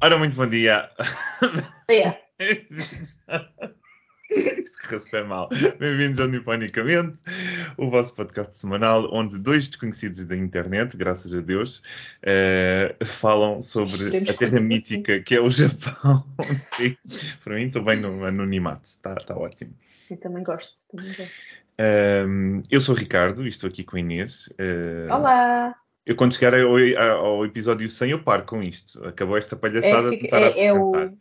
Ora, muito bom dia. É. Isto correu super mal. Bem-vindos ao Niponicamente, o vosso podcast semanal, onde dois desconhecidos da internet, graças a Deus, eh, falam sobre Esperemos a que terra mítica que é o Japão. Sim, para mim estou bem no anonimato, está tá ótimo. Sim, também gosto. Também gosto. Ahm, eu sou o Ricardo e estou aqui com a Inês. Eh, Olá! Eu quando chegar ao, ao episódio 100 eu paro com isto. Acabou esta palhaçada É, de tentar é, é apresentar. o,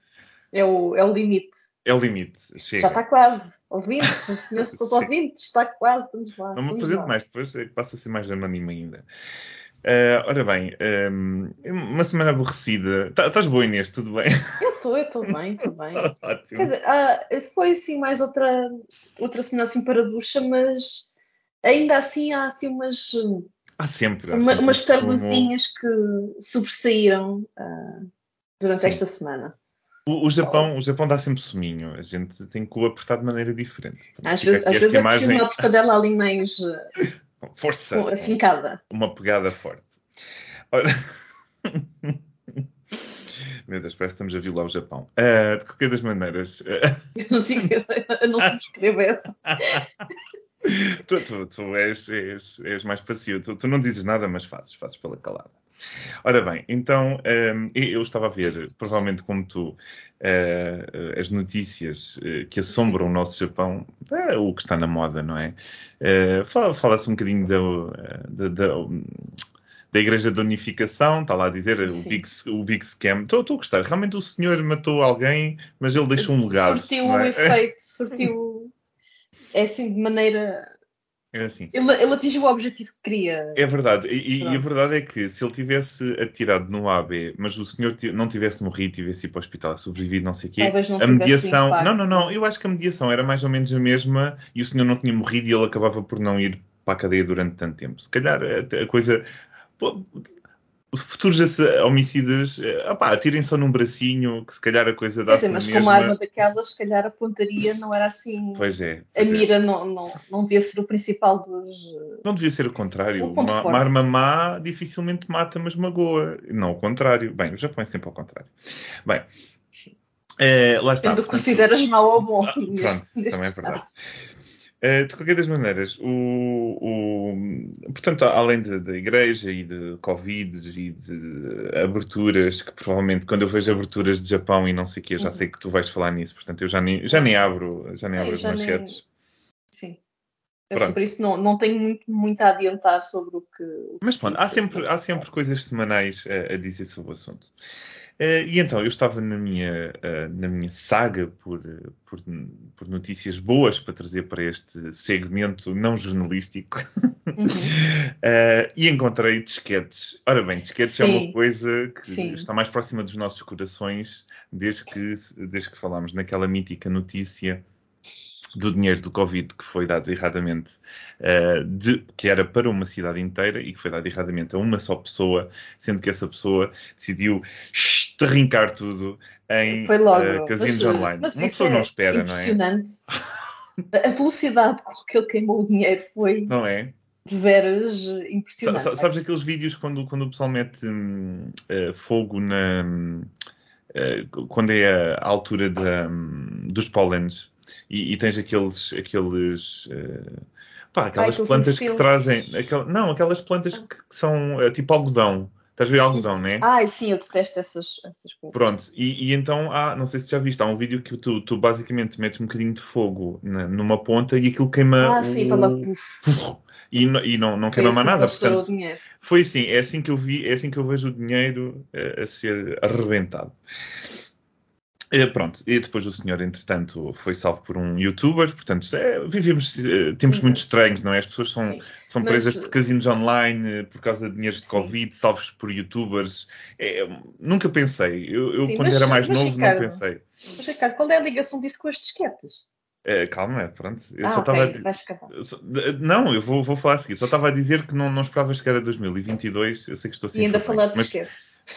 é, o, é o limite. É o limite. Chega. Já está quase. Ouvintes, os senhores dos Sim. ouvintes, está quase. Estamos lá. Não me apresento mais, depois é passa a ser mais anónimo ainda. Ah, ora bem, ahm, uma semana aborrecida. Tá- Estás boa, Inês? Tudo bem? Eu estou, eu estou bem, estou bem. Ótimo. Quer dizer, ah, foi assim mais outra, outra semana assim para a ducha, mas ainda assim há assim umas, Há sempre. há uma- sempre umas um sumo. perlezinhas que sobressaíram ah, durante Sim. esta semana. O, o Japão, o Japão dá sempre suminho. A gente tem que o apertar de maneira diferente. Às vezes, às vezes é preciso uma apertadela ali mais Força! com- afincada. uma pegada forte. Ora... Meu Deus, parece que estamos a violar o Japão. Ah, de qualquer das maneiras, Eu não, não subscrevo essa. Tu, tu- tu és, és- és mais passivo. Tu, tu não dizes nada, mas fazes, fazes pela calada. Ora bem, então ahm, eu estava a ver, provavelmente como tu, ah, as notícias ah, que assombram o nosso Japão, é o que está na moda, não é? Fala- Fala-se um bocadinho da, da- da- da Igreja da Unificação, está lá a dizer o big, o big Scam. Estou estou a gostar. Realmente o senhor matou alguém, mas ele deixou um legado. Surtiu é? efeito, surtiu. É assim de maneira. É assim. Ele, ele atingiu o objetivo que queria. É verdade, e, e a verdade é que se ele tivesse atirado no AB, mas o senhor não tivesse morrido, tivesse ido para o hospital, sobrevivido, não sei o quê, a mediação. impacto. Não, não, não, eu acho que a mediação era mais ou menos a mesma e o senhor não tinha morrido e ele acabava por não ir para a cadeia durante tanto tempo. Se calhar a, a coisa. pô, Futuros homicidas, eh, opá, atirem só num bracinho, que se calhar a coisa dá Quer dizer, mas com uma arma daquelas, se calhar a pontaria não era assim. Pois é. a pois é. mira não, não, não devia ser o principal dos. Não devia ser o contrário. Um uma, uma arma má dificilmente mata, mas magoa. Não o contrário. Bem, o Japão é sempre ao contrário. Bem, eh, lá está. Quando portanto- consideras mau ou bom. Ah, Pronto, também é caso. verdade. Eh, de qualquer das maneiras, o, o- portanto, além da igreja e de Covid e de aberturas, que provavelmente quando eu vejo aberturas de Japão e não sei o que, eu já Uhum. sei que tu vais falar nisso, portanto eu já nem, já nem abro, já nem É, abro as já nem- manchetes. Sim. Eu Pronto. sobre isso não, não tenho muito, muito a adiantar sobre o que. o que Mas pronto, há sempre, há sempre coisas semanais a, a dizer sobre o assunto. Eh, e então, eu estava na minha, eh, na minha saga por, por, por notícias boas para trazer para este segmento não jornalístico Uhum. Eh, e encontrei disquetes. Ora bem, disquetes é uma Sim. coisa que Sim. está mais próxima dos nossos corações desde que, desde que falámos naquela mítica notícia do dinheiro do Covid que foi dado erradamente, eh, de- que era para uma cidade inteira e que foi dado erradamente a uma só pessoa, sendo que essa pessoa decidiu estarrincar tudo em Foi logo. eh, casinos Mas, online. mas uma pessoa é não espera, não é? impressionante. A velocidade com que ele queimou o dinheiro foi Não é? de veras impressionante. sa- Sabes aqueles vídeos quando, quando o pessoal mete hum, eh, fogo na. hum, eh, quando é a altura da, hum, dos pólenes e, e tens aqueles. aqueles pá, aquelas aqueles plantas que trazem. aquel- não, aquelas plantas que, que são tipo algodão. Estás a ver algodão, não é? Ai, sim, eu detesto essas, essas coisas. Pronto, e, e então há, não sei se já viste, há um vídeo que tu, tu basicamente metes um bocadinho de fogo na- numa ponta e aquilo queima Ah, sim, o- logo, puf. e, não- e não, não queima mais nada. Portanto, foi assim, é assim que eu vi, é assim que eu vejo o dinheiro eh, a ser arrebentado. Eh, pronto, e depois o senhor, entretanto, foi salvo por um youtuber, portanto, é, vivemos eh, tempos muito estranhos, não é? As pessoas são, Sim. são Mas- presas por casinos online eh, por causa de dinheiros de Sim. Covid, salvos por youtubers. É, nunca pensei, eu, eu Sim, quando mas- era mais mas, novo Ricardo, não pensei. Mas, Ricardo, qual é a ligação disso com as disquetes? Calma, pronto, eu ah, só estava a só- de- Não, eu vou, vou falar a seguir. Só estava a dizer que não, não esperava chegar a 2022. Eu sei que estou sem E ainda falar de mas.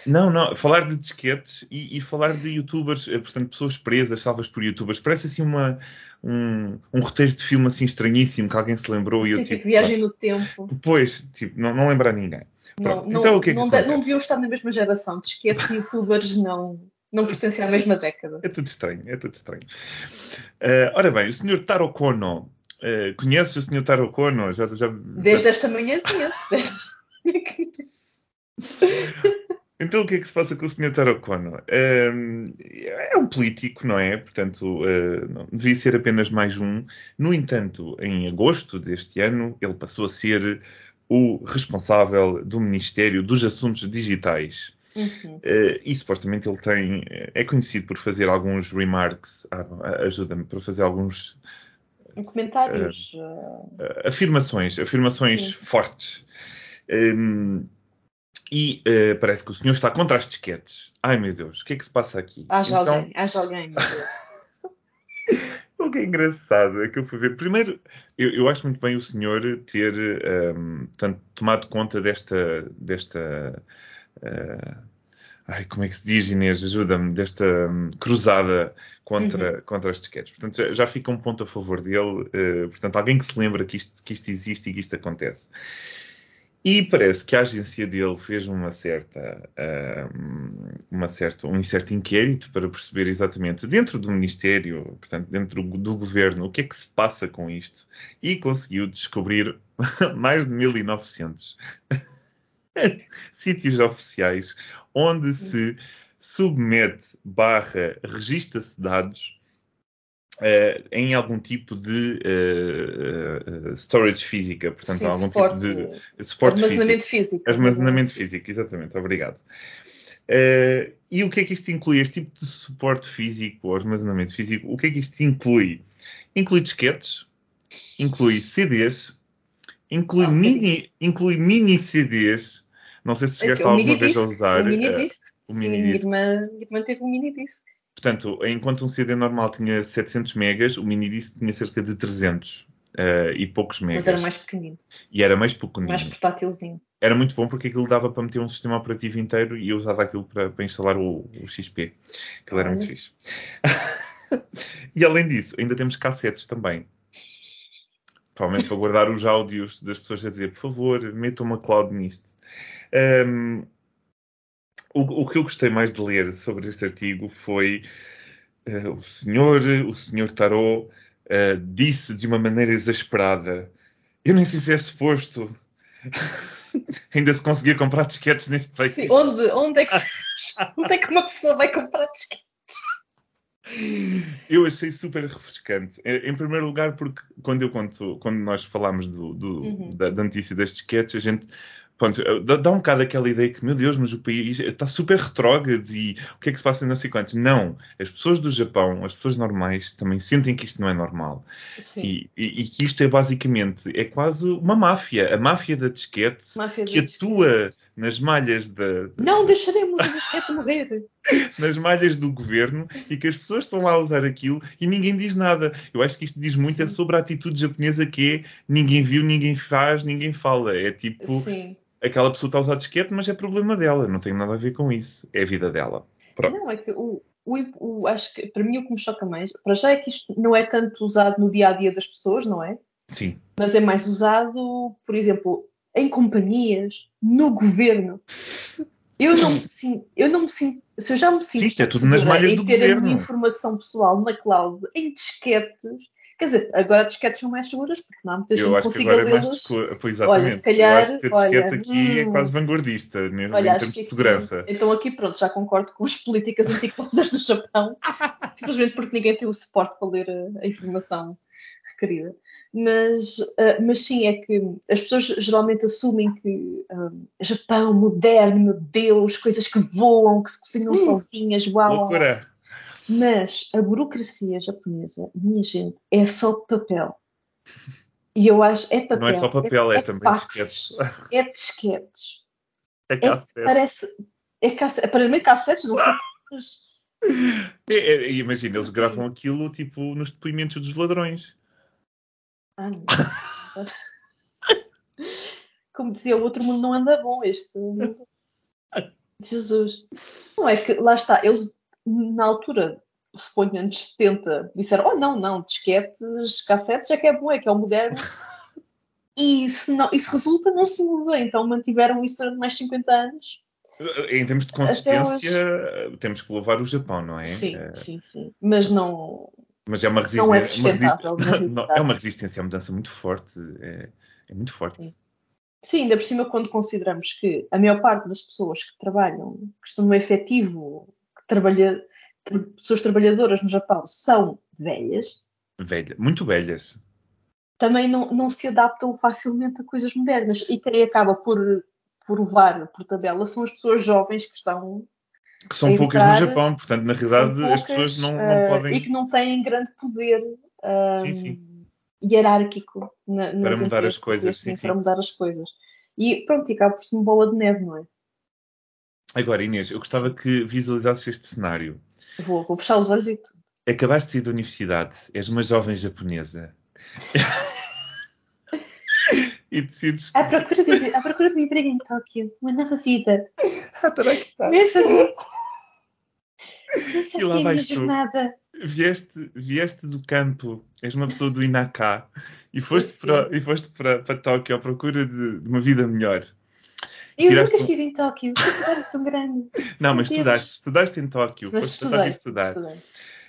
Não, não, falar de disquetes e, e, falar de youtubers, eh, portanto, pessoas presas, salvas por youtubers, parece assim uma, um, um roteiro de filme assim estranhíssimo que alguém se lembrou e eu tipo, tipo. viagem no tempo. Pois, tipo, não, não lembra a ninguém. Não, Pronto, não, então o que é que não, acontece? não deviam estar na mesma geração. Disquetes e youtubers não, não pertencem à mesma década. É tudo estranho, é tudo estranho. Eh, ora bem, o Sr. Taro Kono, eh, conhece o Sr. Taro Kono? Já, já, Desde esta manhã conheço. Desde esta manhã conheço. Então o que é que se passa com o Sr. Taro Kono? Ehm, é um político, não é? Portanto, não, devia ser apenas mais um. No entanto, em agosto deste ano, ele passou a ser o responsável do Ministério dos Assuntos Digitais. Uhum. Eh, e supostamente ele tem, é conhecido por fazer alguns remarks, ah, ajuda-me, por fazer alguns comentários. uh, eh, afirmações, afirmações Sim. fortes. Hum, e eh, parece que o senhor está contra as disquetes. Ai meu Deus, o que é que se passa aqui? haja então, alguém, haja alguém. o que é engraçado é que eu fui ver. Primeiro, eu, eu acho muito bem o senhor ter hum, portanto, tomado conta desta. desta eh, ai, como é que se diz, Inês? Ajuda-me, desta hum, cruzada contra, contra as disquetes. Portanto, já, já fica um ponto a favor dele. eh, portanto, alguém que se lembra que isto, que isto existe e que isto acontece. E parece que a agência dele fez uma certa, hum, uma certa, um certo inquérito para perceber exatamente dentro do Ministério, portanto, dentro do, governo, o que é que se passa com isto. E conseguiu descobrir mais de 1900 sítios oficiais onde se submete barra registra-se dados eh, em algum tipo de eh, eh, storage física, portanto, Sim, algum suporte, tipo de suporte físico. armazenamento físico. Armazenamento físico, exatamente, obrigado. E o que é que isto inclui? Este tipo de suporte físico ou armazenamento físico, o que é que isto inclui? Inclui disquetes, inclui CDs, inclui, Ah, mini, inclui mini CDs. Não sei se chegaste o alguma vez a usar. O mini disc. o Sim, mini minha disc. irmã, minha irmã teve um mini disc. Portanto, enquanto um CD normal tinha 700 megas, o mini disc tinha cerca de 300 eh, e poucos megas. Mas era mais pequenino, E era mais pequenino. mais portátilzinho. Era muito bom porque aquilo dava para meter um sistema operativo inteiro e eu usava aquilo para, para instalar o, o XP. Aquilo era muito fixe. e além disso, ainda temos cassetes também. Provavelmente para guardar os áudios das pessoas a dizer, por favor, metam uma cloud nisto. Ahm, o, o que eu gostei mais de ler sobre este artigo foi eh, o senhor, o senhor Tarot eh, disse de uma maneira exasperada eu nem sei se é suposto ainda se conseguir comprar disquetes neste país. Sim, onde, onde, é que, onde é que uma pessoa vai comprar disquete? Eu achei super refrescante. Em primeiro lugar, porque quando eu conto, quando nós falámos do, do- Uhum. da, da notícia das disquetes, a gente pronto, dá, um bocado aquela ideia que, meu Deus, mas o país está super retrógrado e o que é que se passa não sei quantos. Não, as pessoas do Japão, as pessoas normais, também sentem que isto não é normal. Sim. E, e- e que isto é basicamente, é quase uma máfia, a máfia da disquete Máfia que atua disquete. nas malhas da, da- Não deixaremos o disquete morrer. nas malhas do governo e que as pessoas estão lá a usar aquilo e ninguém diz nada. Eu acho que isto diz muito é sobre a atitude japonesa que é ninguém viu, ninguém faz, ninguém fala. É tipo, Sim. Aquela pessoa está a usar disquete, mas é problema dela, não tem nada a ver com isso. É a vida dela. Pronto. Não, é que o, o, o- acho que para mim o que me choca mais, para já é que isto não é tanto usado no dia a dia das pessoas, não é? Sim. Mas é mais usado, por exemplo, em companhias, no governo. Eu não me sinto, eu não me sinto, se eu já me sinto Sim, é tudo nas malhas em do ter a governo. minha informação pessoal na cloud, em disquetes, quer dizer, agora disquetes são mais seguras porque não há muita gente Eu que acho que consiga agora é pois, exatamente. Olha, se calhar, Eu acho que a disquete olha, aqui é hum, quase vanguardista né, em Olha, acho termos de aqui- segurança. Então aqui pronto, já concordo com as políticas antiquadas do Japão, simplesmente porque ninguém tem o suporte para ler a, a informação requerida. Mas, ah, mas sim, é que as pessoas geralmente assumem que ah, Japão moderno, meu Deus, coisas que voam, que se cozinham Uh, sozinhas, uau. Loucura. Mas a burocracia japonesa, minha gente, é só papel. E eu acho, é papel. Não é só papel, é, é também faxes, disquetes. é disquetes. É É, cassete. parece. É cassete, aparentemente cassetes, não sei. Mas, É, é, imagina, eles gravam aquilo tipo nos depoimentos dos ladrões. ah, não. Como dizia o outro mundo não anda bom, este mundo. Jesus. Não é que, lá está, eles na altura, suponho anos 70, disseram: oh não, não, disquetes, cassetes é que é bom, é que é o moderno. e se, não, e se resulta, não se muda. Então mantiveram isso durante mais de 50 anos. Em termos de consistência, temos que louvar o Japão, não é? Sim, é... sim, sim. Mas não. Mas é uma resistência. Não é. Uma resist... não, é uma resistência à mudança muito forte. É, é muito forte. Sim. sim. ainda por cima, quando consideramos que a maior parte das pessoas que trabalham, que estão no efetivo, trabalha, pessoas trabalhadoras no Japão, são velhas. Velha, muito velhas. Também não, não se adaptam facilmente a coisas modernas. E quem acaba por por levar por tabela são as pessoas jovens que estão. Que são poucas no Japão, portanto, na realidade, poucas, as pessoas não, não uh, podem. E que não têm grande poder sim, sim. hierárquico na, para mudar as coisas. Sim, para mudar as coisas. E pronto, e acaba por ser uma bola de neve, não é? Agora, Inês, eu gostava que visualizasses este cenário. Vou, vou fechar os olhos e tudo. Acabaste de sair da universidade, és uma jovem japonesa. e decides. À procura de, à procura de um emprego em Tóquio, uma nova vida. Ah, tá Começa assim. Começa e lá assim vais jornada. Vieste, vieste do campo, és uma pessoa do Inaká e foste, para, e foste para, para Tóquio à procura de, de uma vida melhor. Eu nunca estive em Tóquio, que tão grande. Não, mas estudaste, estudaste em Tóquio, mas estudei, estudar. Estudei.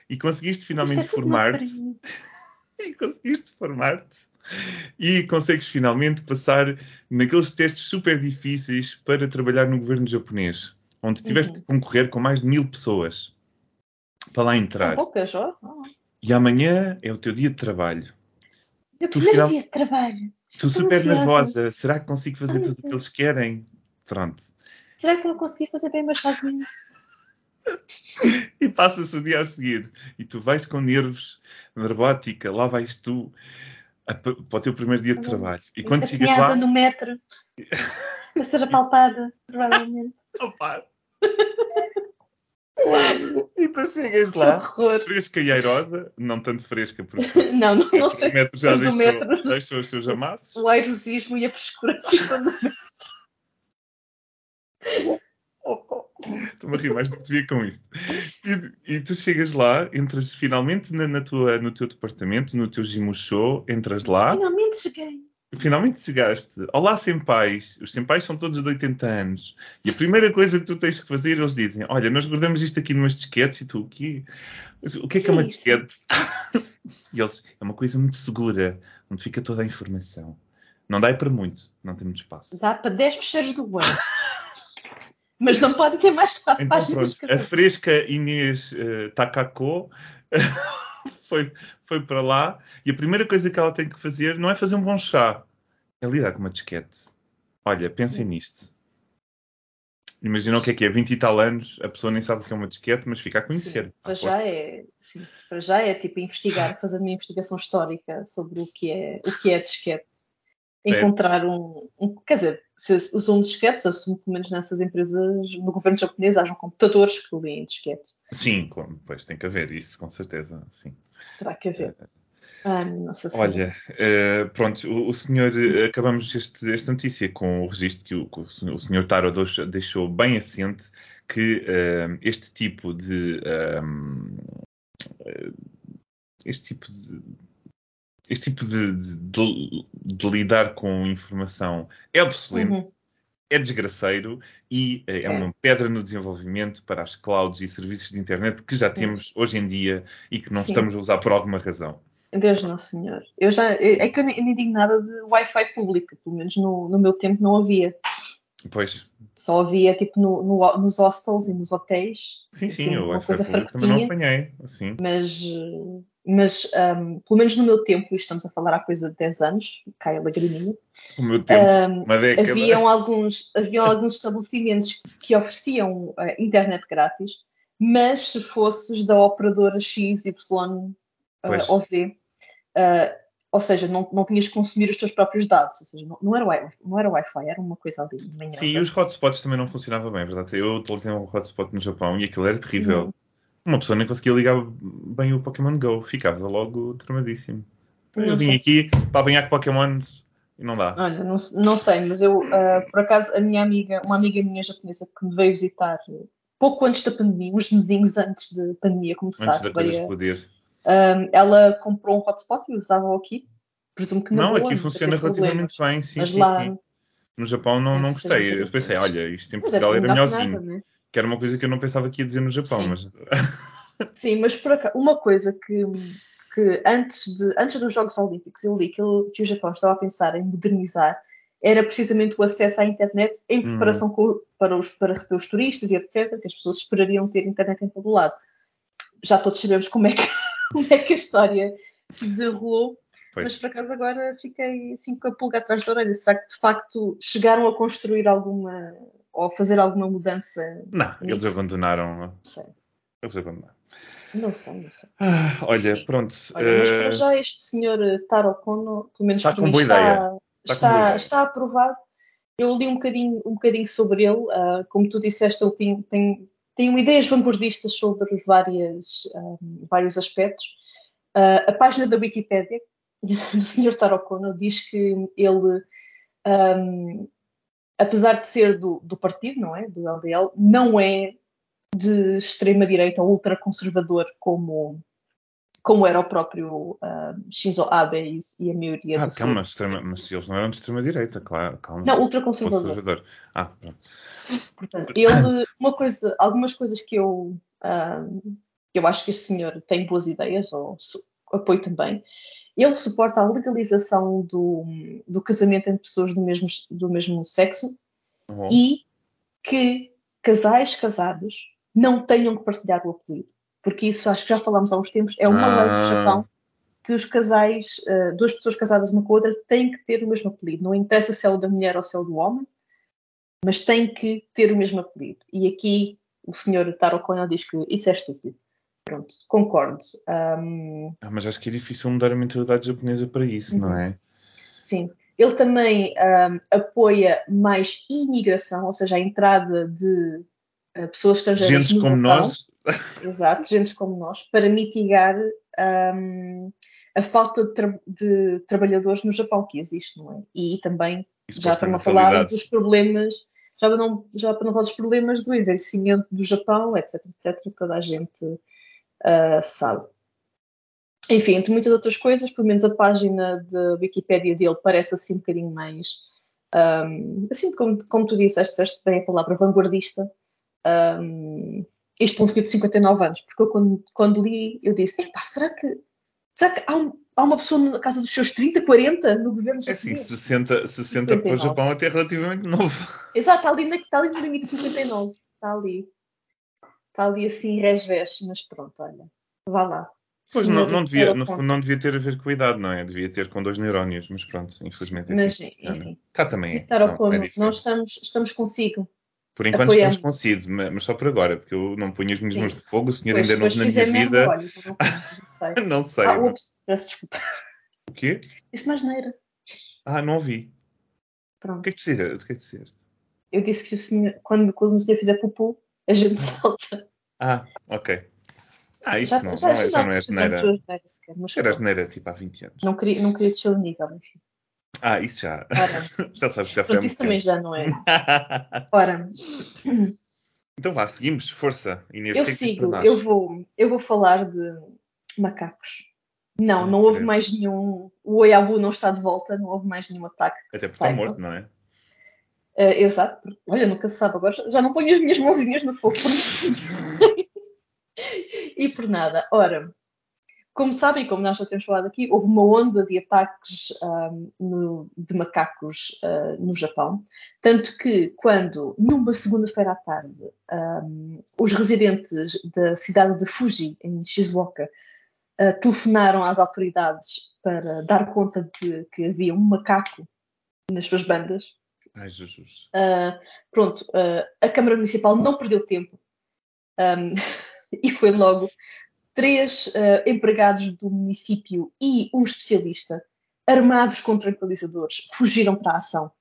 E conseguiste finalmente é formar-te. e conseguiste formar-te e consegues finalmente passar naqueles testes super difíceis para trabalhar no governo japonês, onde tiveste uhum. que concorrer com mais de mil pessoas para lá entrar. poucas, ó. E amanhã é o teu dia de trabalho. Meu tu primeiro final... dia de trabalho. Estou super ansiosa. nervosa. Será que consigo fazer tudo o que eles querem? Pronto. Será que vou conseguir fazer bem mais sozinho? e passa-se o dia a seguir. E tu vais com nervos, nervótica, lá vais tu para o teu primeiro dia de trabalho. E quando chegas lá... no metro. a ser apalpada, provavelmente. Opa! e tu chegas lá, fresca e airosa, não tanto fresca, porque não, não, não sei o metro já deixou, metro, deixou os seus amassos. O aerosismo e a frescura ficam no metro. Estou-me a rir mais do que devia com isto. E, e, tu chegas lá, entras finalmente na, na, tua, no teu departamento, no teu show, entras lá. Finalmente cheguei. Finalmente chegaste. Olá, senpais. Os senpais são todos de 80 anos. E a primeira coisa que tu tens que fazer, eles dizem: Olha, nós guardamos isto aqui numas disquetes e tu, o quê? O que é que é uma disquete? e eles: É uma coisa muito segura, onde fica toda a informação. Não dá para muito, não tem muito espaço. Dá para 10 fecheiros do ano. Mas não pode ter mais quatro então, páginas. Pronto, a fresca Inês uh, Takako foi, foi para lá e a primeira coisa que ela tem que fazer não é fazer um bom chá, é lidar com uma disquete. Olha, pensem nisto. Imagina o que é que é, 20 e tal anos, a pessoa nem sabe o que é uma disquete, mas fica a conhecer. Sim, para, já é, sim, para já é tipo investigar, fazer uma investigação histórica sobre o que é, o que é disquete encontrar um, um, Quer dizer, se usam disquetes, assumo que pelo menos nessas empresas, no governo japonês, hajam computadores que leem disquetes. Sim, pois tem que haver isso, com certeza, sim. Terá que haver. Ah, nossa Olha, uh, pronto, o, o, senhor, uh, acabamos este, esta notícia com o registro que o, que o senhor Taro deixou bem assente que uh, este tipo de. Um, este tipo de este tipo de, de, de, lidar com informação é obsoleto, uhum. é desgraceiro e é, é, uma pedra no desenvolvimento para as clouds e serviços de internet que já temos hoje em dia e que não Sim. estamos a usar por alguma razão. Deus Nosso Senhor. Eu já, é que eu nem, nem digo nada de Wi-Fi público, pelo menos no, no meu tempo não havia. Pois. Só havia tipo no, no, nos hostels e nos hotéis. Sim, sim, assim, o Wi-Fi público também não apanhei. Assim. Mas mas um, pelo menos no meu tempo, e estamos a falar há coisa de 10 anos, cai a lagriminha. O meu tempo, um, uma década. Haviam alguns, haviam alguns estabelecimentos que ofereciam uh, internet grátis, mas se fosses da operadora X, Y uh, ou Z, uh, ou seja, não, não tinhas que consumir os teus próprios dados, ou seja, não, não era, wi não era Wi-Fi, era uma coisa ali. Sim, e os hotspots também não funcionavam bem, é verdade? Eu utilizei um hotspot no Japão e aquilo era terrível. Não uma pessoa nem conseguia ligar bem o Pokémon Go, ficava logo tramadíssimo. Então, eu vim aqui para apanhar Pokémons e não dá. Olha, não, não sei, mas eu, uh, por acaso, a minha amiga, uma amiga minha japonesa que me veio visitar pouco antes da pandemia, uns mesinhos antes da pandemia começar. Antes da coisa explodir. Um, ela comprou um hotspot e usava aqui. Presumo que não. Não, aqui funciona relativamente bem, sim, mas sim, lá, sim. No Japão não, não gostei. Eu pensei, olha, isto em é Portugal era não dá melhorzinho. nada, né? Que era uma coisa que eu não pensava que ia dizer no Japão, Sim. mas. Sim, mas por acaso, uma coisa que, que antes, de, antes dos Jogos Olímpicos eu li que, que o Japão estava a pensar em modernizar era precisamente o acesso à internet em Hum. preparação com- para, os, para receber os turistas e etc., que as pessoas esperariam ter internet em todo o lado. Já todos sabemos como é que, como é que a história se desenrolou, mas Pois. por acaso agora fiquei assim com a pulga atrás da orelha. Será que de facto chegaram a construir alguma ou a fazer alguma mudança? Não, eles Nisso. abandonaram. Não sei, Eles abandonaram. não sei, não sei. Ah, olha, pronto. Olha, mas para eh, já este senhor eh, Taro Kono, pelo menos Está para com mim, boa está, ideia. Está com boa está, ideia. está aprovado. Eu li um bocadinho, um bocadinho sobre ele, ah, como tu disseste, ele tem, tem, tem ideias vanguardistas sobre várias, ah, vários aspectos. Ah, a página da Wikipédia do senhor Taro Kono diz que ele, ahm, apesar de ser do, do partido, não é? Do LDL, não é de extrema-direita ou ultraconservador como, como era o próprio ah, Shinzo Abe e, e a maioria Ah, do calma, seu... extrema, mas eles não eram de extrema-direita, claro, calma. Não, ultraconservador. Conservador. Ah, pronto. Portanto, ele, uma coisa, algumas coisas que eu, que eu acho que este senhor tem boas ideias, ou apoio também, ele suporta a legalização do, do casamento entre pessoas do mesmo, do mesmo sexo Bom, e que casais casados não tenham que partilhar o apelido. Porque isso, acho que já falámos há uns tempos, é uma lei Ah. no Japão que os casais, ah, duas pessoas casadas uma com a outra, têm que ter o mesmo apelido. Não interessa se é o da mulher ou se é o do homem, mas têm que ter o mesmo apelido. E aqui o senhor Taro Kono diz que isso é estúpido. Pronto, concordo. Ahm, Ah, mas acho que é difícil mudar a mentalidade japonesa para isso, não Uhum. é? sim. Ele também ahm, apoia mais imigração, ou seja, a entrada de ah, pessoas estrangeiras Gente como Japão. nós, Exato, gente como nós, para mitigar ahm, a falta de, tra- de trabalhadores no Japão que existe, não é? E também isso já para não falar mentalidade. dos problemas, já para não, já para não falar dos problemas do envelhecimento do Japão, etc, etc, que toda a gente ah, sabe. Enfim, entre muitas outras coisas, pelo menos a página da Wikipédia dele parece assim um bocadinho mais, ahm, assim como, como tu disseste, disseste bem a palavra vanguardista, ahm, para um senhor de 59 anos, porque eu quando, quando li, eu disse, "Epá, será que, será que há, um- há uma pessoa na casa dos seus 30, 40 no governo É assim, japonês? 60, 60 para o 59. Japão até relativamente novo. Exato, está ali, está ali no limite de 59. Está ali. Está ali assim, resvés, mas pronto, olha. Vá lá. Pois não, não devia, no fundo não devia ter a ver com a idade, não é? Devia ter com dois neurónios, mas pronto, infelizmente é Mas, assim. que funciona. enfim. Cá também é. Não, é nós diferente. estamos, estamos consigo. Por enquanto apoiamos. estamos consigo, ma- mas só por agora, porque eu não ponho as minhas Sim. mãos de fogo, o senhor Pois, ainda é depois na minha vida. olha, já não já sei. não sei. Ah, ups, peço desculpa. O quê? Disse mais neira. Ah, não ouvi. O Pronto. que é que disseste? O que é que disseste? Eu disse que o senhor, quando, quando o senhor fizer pupu, a gente salta. Ah, ok. Ah, isto não, não é, já não é fizemos geneira. asneira sequer, mas Era geneira tipo há 20 anos. não queria, não queria descer o nível, enfim. Ah, isso já. Ora, já sabes que já foi muito isso também já não é. Ora, então vá, seguimos. Força. Inês, eu é sigo, eu vou, eu vou falar de macacos. Não, não houve mais nenhum. O Oiabu não está de volta, não houve mais nenhum ataque. que Até porque está morto, não é? Eh, exato. porque- Olha, nunca se sabe. Agora já- não ponho as minhas mãozinhas no fogo. e por nada. Ora, como sabem, como nós já temos falado aqui, houve uma onda de ataques ahm, no- de macacos ah, no Japão. Tanto que, quando, numa segunda-feira à tarde, ahm, os residentes da cidade de Fuji, em Shizuoka, ah, telefonaram às autoridades para dar conta de que havia um macaco nas suas bandas, Ai, Jesus. Uh, pronto, uh, a Câmara Municipal não perdeu tempo um, e foi logo três uh, empregados do município e um especialista armados com tranquilizadores fugiram para a ação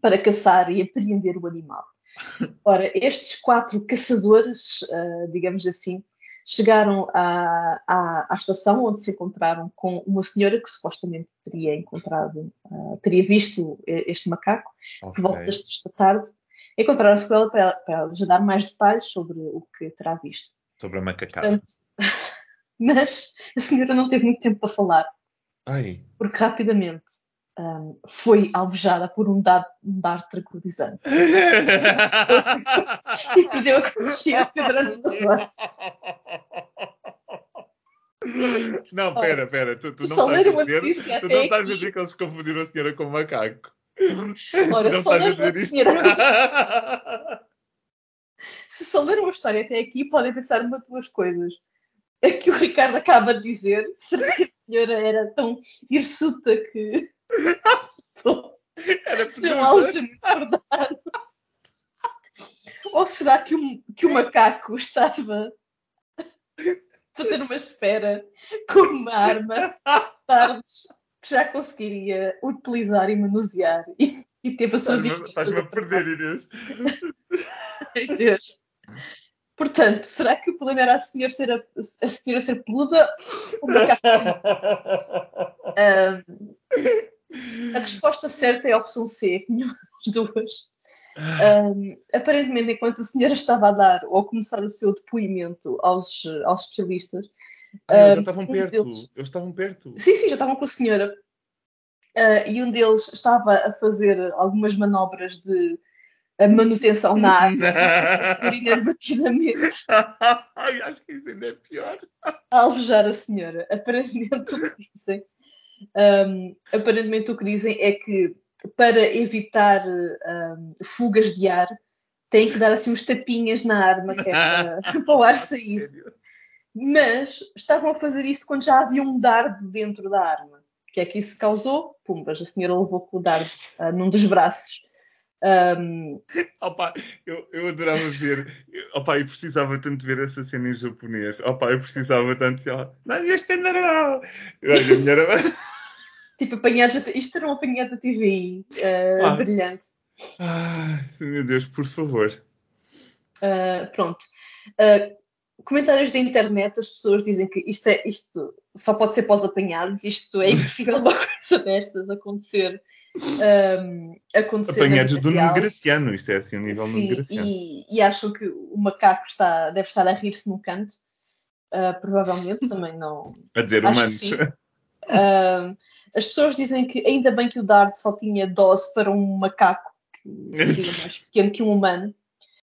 para caçar e apreender o animal. Ora, estes quatro caçadores, uh, digamos assim, chegaram à, à, à, estação onde se encontraram com uma senhora que supostamente teria encontrado, uh, teria visto este macaco, okay. por volta da tarde. Encontraram-se com ela para, para ela dar mais detalhes sobre o que terá visto. Sobre a macacada. Portanto, mas a senhora não teve muito tempo para falar. Ai. Porque rapidamente um, foi alvejada por um dado, um tranquilizante. e perdeu a consciência durante duas horas. Não, pera, pera, tu, tu não estás a dizer, tu não estás a dizer que eles confundiram a senhora com macaco. Ora, não estás a dizer isto. Se só ler uma história até aqui, podem pensar uma de duas coisas. É que o Ricardo acaba de dizer, será que a senhora era tão hirsuta que era auge verdade? Ou será que o, que o macaco estava a fazer uma espera com uma arma tardes que já conseguiria utilizar e manusear e, e teve a sua vida? Estás-me a perder, Inês. Meu Deus. Portanto, será que o problema era a senhora ser, a, a senhora ser peluda um, a resposta certa é a opção C, nenhuma das duas. Um, aparentemente, enquanto a senhora estava a dar ou a começar o seu depoimento aos, aos especialistas. Ah, eles já estavam um perto. Deles... Eles estavam perto. Sim, sim, já estavam com a senhora. Uh, e um deles estava a fazer algumas manobras de manutenção na água por inadvertidamente. Ai, acho que isso ainda é pior. A alvejar a senhora. Aparentemente o que dizem um, aparentemente o que dizem é que para evitar um, fugas de ar têm que dar assim uns tapinhas na arma que é para, para o ar sair. Mas estavam a fazer isso quando já havia um dardo dentro da arma. O que é que isso causou? Pumbas, a senhora levou com o dardo uh, num dos braços. Um... Opa, eu, eu adorava ver. Opa, eu precisava tanto ver essa cena em japonês. Opa, eu precisava tanto. Não, este é normal. Olha, minha Tipo, apanhados. Isto era um apanhado da TVI uh, ah. brilhante. Ai, meu Deus, por favor. Uh, pronto. Uh, comentários da internet, as pessoas dizem que isto, é, isto só pode ser pós-apanhados, isto é impossível uma coisa destas acontecer. Um, acontecer Apanhados do Nuno Graciano, isto é assim o um nível Nuno Graciano. E, e, acham que o macaco está, deve estar a rir-se num canto. Uh, provavelmente também não. A dizer humanos. Uh, as pessoas dizem que ainda bem que o dardo só tinha dose para um macaco, que seria mais pequeno que um humano.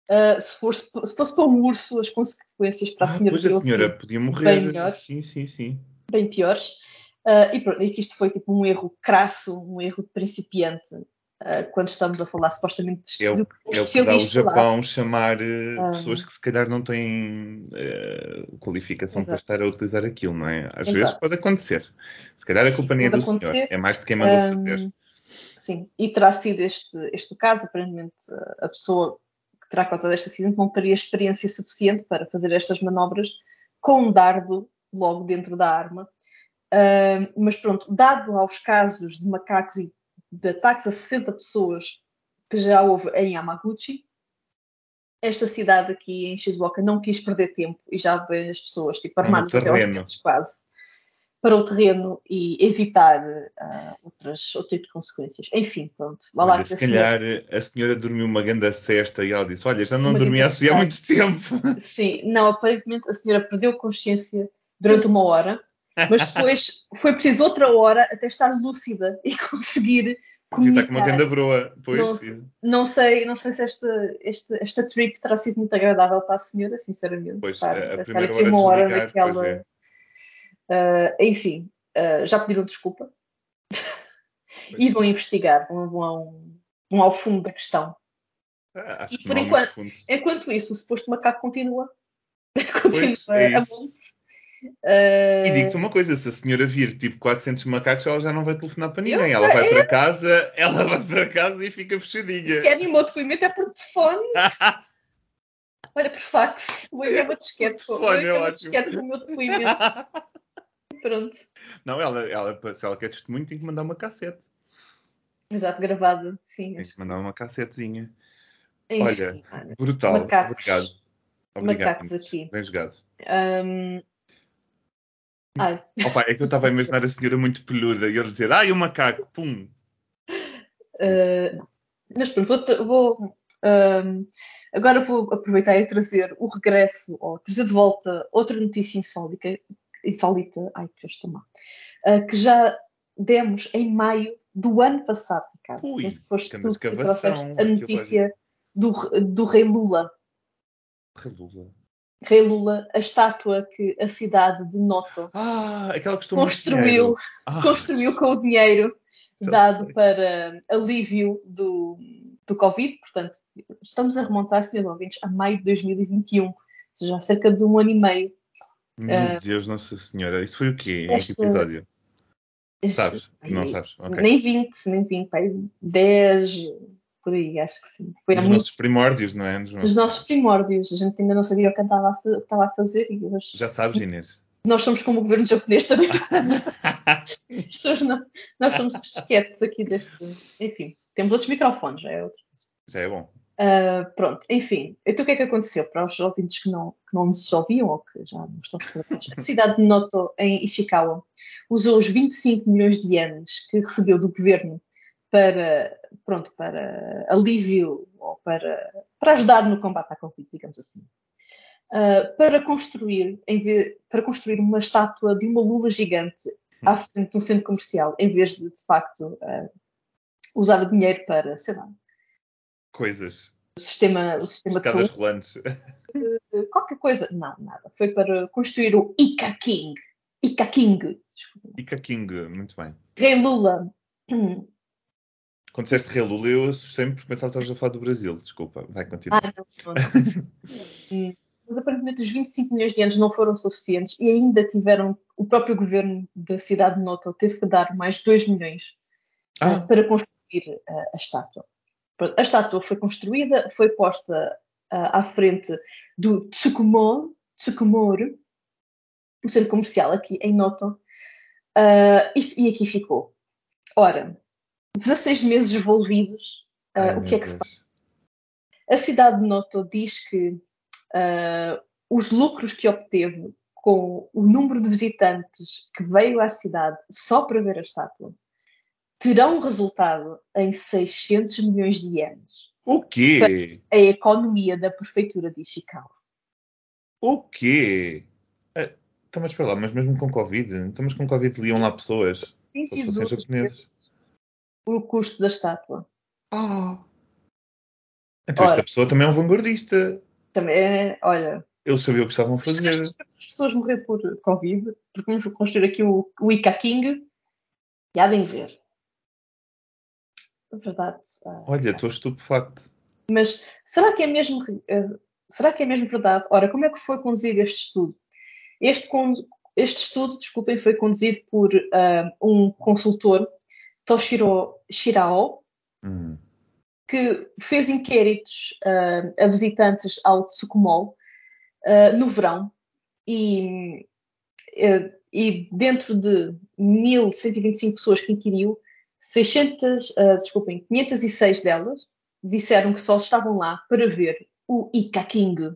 Uh, se, fosse, se fosse para um urso, as consequências para a ah, senhora, pois a senhora podia morrer. Bem melhor, sim, sim, sim. Bem piores. Uh, e pronto, e que isto foi tipo um erro crasso, um erro de principiante, uh, quando estamos a falar supostamente de é o, é o que dá o Japão lá. chamar uh, pessoas que se calhar não têm qualificação Exato. para estar a utilizar aquilo, não é? Às Exato. vezes pode acontecer. Se calhar a culpa nem é do senhor, é mais de quem mandou um, fazer. Sim, e terá sido este, este caso, aparentemente a pessoa terá conta deste acidente não teria experiência suficiente para fazer estas manobras com um dardo logo dentro da arma. Uh, mas pronto, dado aos casos de macacos e de ataques a 60 pessoas que já houve em Yamaguchi, esta cidade aqui em Shizuoka não quis perder tempo e já veio as pessoas tipo, armadas até aos quase para o terreno e evitar uh, outras, outro tipo de consequências. Enfim, pronto. Olha, lá se calhar senhora... a senhora dormiu uma grande cesta e ela disse: Olha, já não dormia assim há muito tempo. Sim, não, aparentemente a senhora perdeu consciência durante uma hora mas depois foi preciso outra hora até estar lúcida e conseguir comunicar. Está com uma grande broa. Pois, não, não, sei, não sei se esta, esta, esta trip terá sido muito agradável para a senhora, sinceramente. Pois, estar, a, a primeira hora uma hora naquela. É. Uh, enfim, uh, já pediram desculpa e vão investigar, vão, vão, vão, ao fundo da questão. Ah, e por enquanto, enquanto isso, o suposto macaco continua, continua é a monte Uh... E digo-te uma coisa: se a senhora vir tipo 400 macacos, ela já não vai telefonar para ninguém. Eu, ela vai para casa, ela vai para casa e fica fechadinha. Se querem o meu depoimento é por telefone. Olha, por fax. Vou enviar uma disquete. Vou enviar uma disquete do meu depoimento. Pronto. Não, ela, ela, se ela quer testemunho, tem que mandar uma cassete. Exato, gravada. Sim. Tem que mandar uma cassetezinha. Enfim, Olha, brutal. Macacos. Obrigado Obrigado. macacos aqui. Bem jogado. Um... Ai. Opa, é que eu estava a imaginar a senhora muito peluda e ele dizer, ai, o macaco, pum. Uh. Mas pronto, vou, vou um, agora vou aproveitar e trazer o regresso, ou trazer de volta outra notícia insólita, insólita ai, que eu estou mal, uh, que já demos em maio do ano passado, Ricardo. Ui, Penso que foste que tu que trouxeste a notícia do, do rei Lula. Relula. Rei Lula, a estátua que a cidade de Noto Ah, construiu. Ah, construiu com o dinheiro Já dado sei. para alívio do, do Covid. Portanto, estamos a remontar, senhores ouvintes, a maio de 2021, ou seja, há cerca de um ano e meio. Meu Ah, Deus, Nossa Senhora. Isso foi o quê? Em que episódio? Sabes? Não sabes? Ok. Nem 20, nem 20, pai, 10, por aí, acho que sim. Foi Nos muito nossos primórdios, não é? Nos dos nossos- nossos primórdios. A gente ainda não sabia o que andava a, fa- o que estava a fazer e hoje Já sabes, Inês. nós somos como o governo japonês também. Não, nós somos os disquetes aqui deste. Enfim, temos outros microfones, já é outro. Já é bom. Ah, pronto, enfim. Então o que é que aconteceu? Para os ouvintes que não, que não nos ouviam ou que já não estão recordados, a cidade de Noto, em Ishikawa, usou os 25 milhões de ienes que recebeu do governo para, pronto, para alívio ou para, para ajudar no combate à Covid, digamos assim. Ah, para, construir, vez, para construir uma estátua de uma lula gigante à frente de um centro comercial, em vez de, de facto, ah, usar o dinheiro para, sei lá, Coisas. o sistema, o sistema de saúde, rolantes. qualquer coisa. Não, nada. Foi para construir o Ika King. Ika King. Desculpa. Ica King, muito bem. Rei Lula. Hum. Quando disseste Relula, eu assustei-me porque pensava que estavas a falar do Brasil. Desculpa, vai continuar. Ah, não, não, não. Mas aparentemente os 25 milhões de anos não foram suficientes e ainda tiveram, o próprio governo da cidade de Noto teve que dar mais 2 milhões Ah. uh, para construir uh, a estátua. A estátua foi construída, foi posta uh, à frente do Tsukumo, Tsukumoro, um centro comercial aqui em Noto, uh, e, e aqui ficou. Ora, 16 meses envolvidos, uh, Ai, o que é que se Deus. passa? A cidade de Noto diz que os lucros que obteve com o número de visitantes que veio à cidade só para ver a estátua terão resultado em 600 milhões de ienes. O quê? A economia da prefeitura de Ishikawa. O quê? Ah, Então, mas para lá, mas mesmo com Covid? Então, mas com Covid liam lá pessoas. Só se fossem 22 japoneses. o custo da estátua. Ah. Então, Ora. esta pessoa também é um vanguardista. Também é, olha, Eles sabiam o que estavam a fazer. estas pessoas morrer por Covid, porque vamos construir aqui o, o Ika King, e há de ver. Verdade. ah, Olha, estou estupefacto. Mas será que é mesmo eh, será que é mesmo verdade? Ora, como é que foi conduzido este estudo? Este, este estudo, desculpem, foi conduzido por ah, um consultor, Toshiro Shirao, Hum. que fez inquéritos ah, a visitantes ao Tsukumo ah, no verão e, eh, e dentro de 1.125 pessoas que inquiriu, 600, ah, desculpem, 506 delas disseram que só estavam lá para ver o Ika King.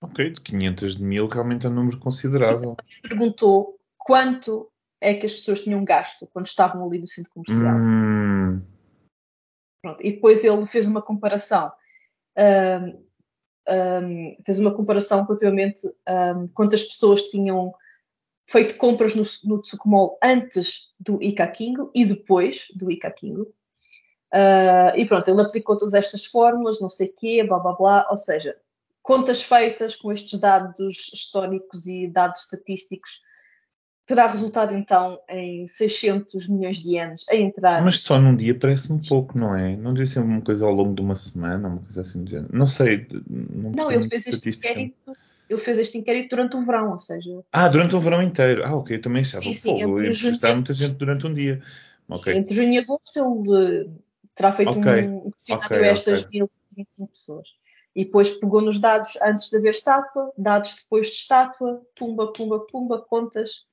Ok, de 500 de mil realmente é um número considerável. Perguntou quanto é que as pessoas tinham gasto quando estavam ali no centro comercial. Hum. Pronto, E depois ele fez uma comparação. ahm, ahm, fez uma comparação relativamente ahm, quantas pessoas tinham feito compras no, no Tsukumo antes do Ika King e depois do Ika King. Ah, e pronto, ele aplicou todas estas fórmulas, não sei o quê, blá blá blá, ou seja, contas feitas com estes dados históricos e dados estatísticos, terá resultado então em 600 milhões de anos a entrar. Mas só num dia parece-me pouco, não é? Não devia ser uma coisa ao longo de uma semana, uma coisa assim do género. Não sei. Não, Não, ele fez este inquérito, ele fez este inquérito durante o verão, ou seja, Ah, durante o verão inteiro. Ah, ok, também achava. Sim, sim, entre junho muita gente durante um dia. Ok. entre junho e agosto ele eh, terá feito Ok, um questionário ok, a estas ok. 1.025 pessoas. E depois pegou nos dados antes de haver estátua, dados depois de estátua, pumba, pumba, pumba, contas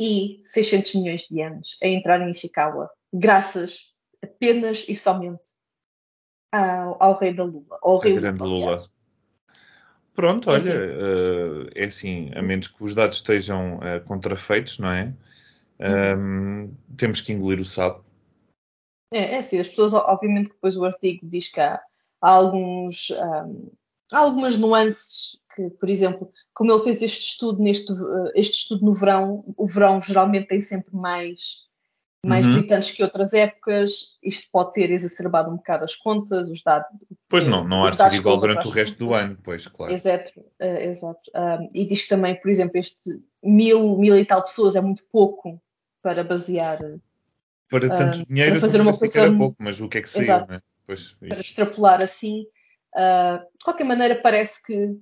e 600 milhões de anos a entrar em Ishikawa, graças apenas e somente ao, ao rei da Lula. Ao A rei grande Lula. Lula. Pronto, olha, eh, é assim, a menos que os dados estejam eh, contrafeitos, não é? Uhum. Ahm, temos que engolir o sapo. É, é assim, as pessoas, obviamente, que depois o artigo diz que há, há alguns, há algumas nuances que, por exemplo, como ele fez este estudo neste eh, este estudo no verão, o verão geralmente tem sempre mais mais Uhum. visitantes que outras épocas, isto pode ter exacerbado um bocado as contas, os dados. Pois não, não há de ser igual durante o resto do ano, pois, claro. Exato, eh, exato. Um, e diz também, por exemplo, este mil, mil e tal pessoas é muito pouco para basear, Para tanto um, dinheiro, para fazer uma coisa era pouco, mas o que é que saiu, Exato. né? Pois, para extrapolar assim. Uh, de qualquer maneira, parece que,